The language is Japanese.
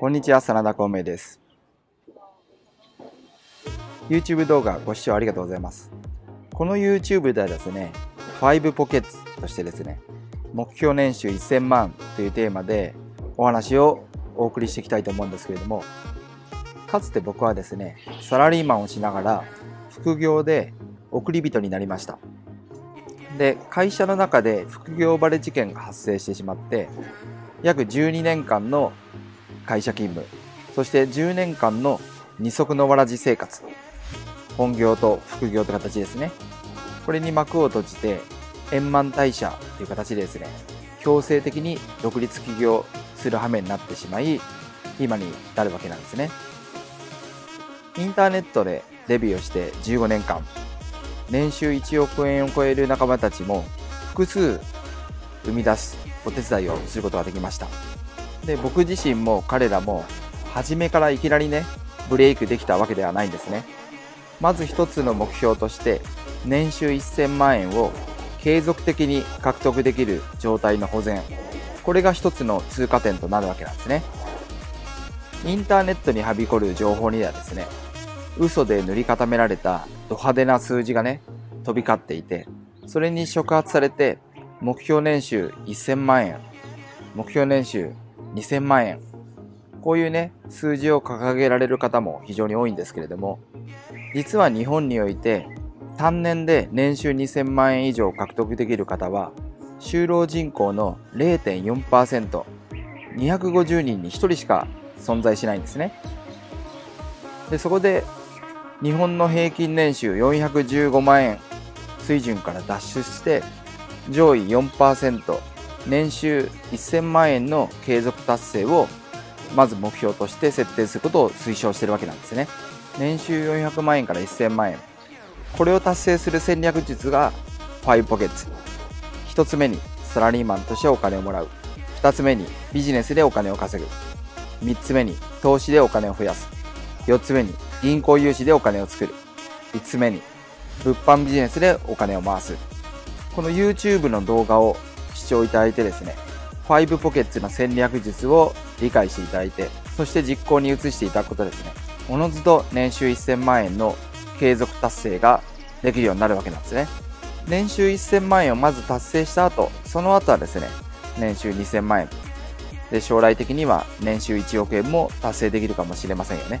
こんにちは、真田孔明です。YouTube 動画ご視聴ありがとうございます。この YouTube ではですね、5ポケッツとしてですね、目標年収1000万というテーマでお話をお送りしていきたいと思うんですけれども、かつて僕はですね、サラリーマンをしながら副業で送り人になりました。で、会社の中で副業バレ事件が発生してしまって、約12年間の会社勤務、そして10年間の二足のわらじ生活、本業と副業という形ですね。これに幕を閉じて、円満退社という形でですね、強制的に独立起業する羽目になってしまい、今に至るわけなんですね。インターネットでデビューをして15年間、年収1億円を超える仲間たちも複数生み出すお手伝いをすることができました。で、僕自身も彼らも初めからいきなりね、ブレイクできたわけではないんですね。まず一つの目標として、年収1000万円を継続的に獲得できる状態の保全。これが一つの通過点となるわけなんですね。インターネットにはびこる情報にはですね、嘘で塗り固められたド派手な数字がね、飛び交っていて、それに触発されて、目標年収1000万円、目標年収2000万円。こういうね、数字を掲げられる方も非常に多いんですけれども、実は日本において3年で年収2000万円以上獲得できる方は、就労人口の0.4%、250人に1人しか存在しないんですね。で、そこで日本の平均年収415万円水準から脱出して、上位4%、年収1000万円の継続達成をまず目標として設定することを推奨してるわけなんですね。年収400万円から1000万円。これを達成する戦略術が5ポケッツ。1つ目にサラリーマンとしてお金をもらう。2つ目にビジネスでお金を稼ぐ。3つ目に投資でお金を増やす。4つ目に銀行融資でお金を作る。5つ目に物販ビジネスでお金を回す。この YouTube の動画を視聴いただいてですね、5ポケッツの戦略術を理解していただいて、そして実行に移していただくことですね、おのずと年収1000万円の継続達成ができるようになるわけなんですね。年収1000万円をまず達成した後、その後はですね、年収2000万円。で、将来的には年収1億円も達成できるかもしれませんよね。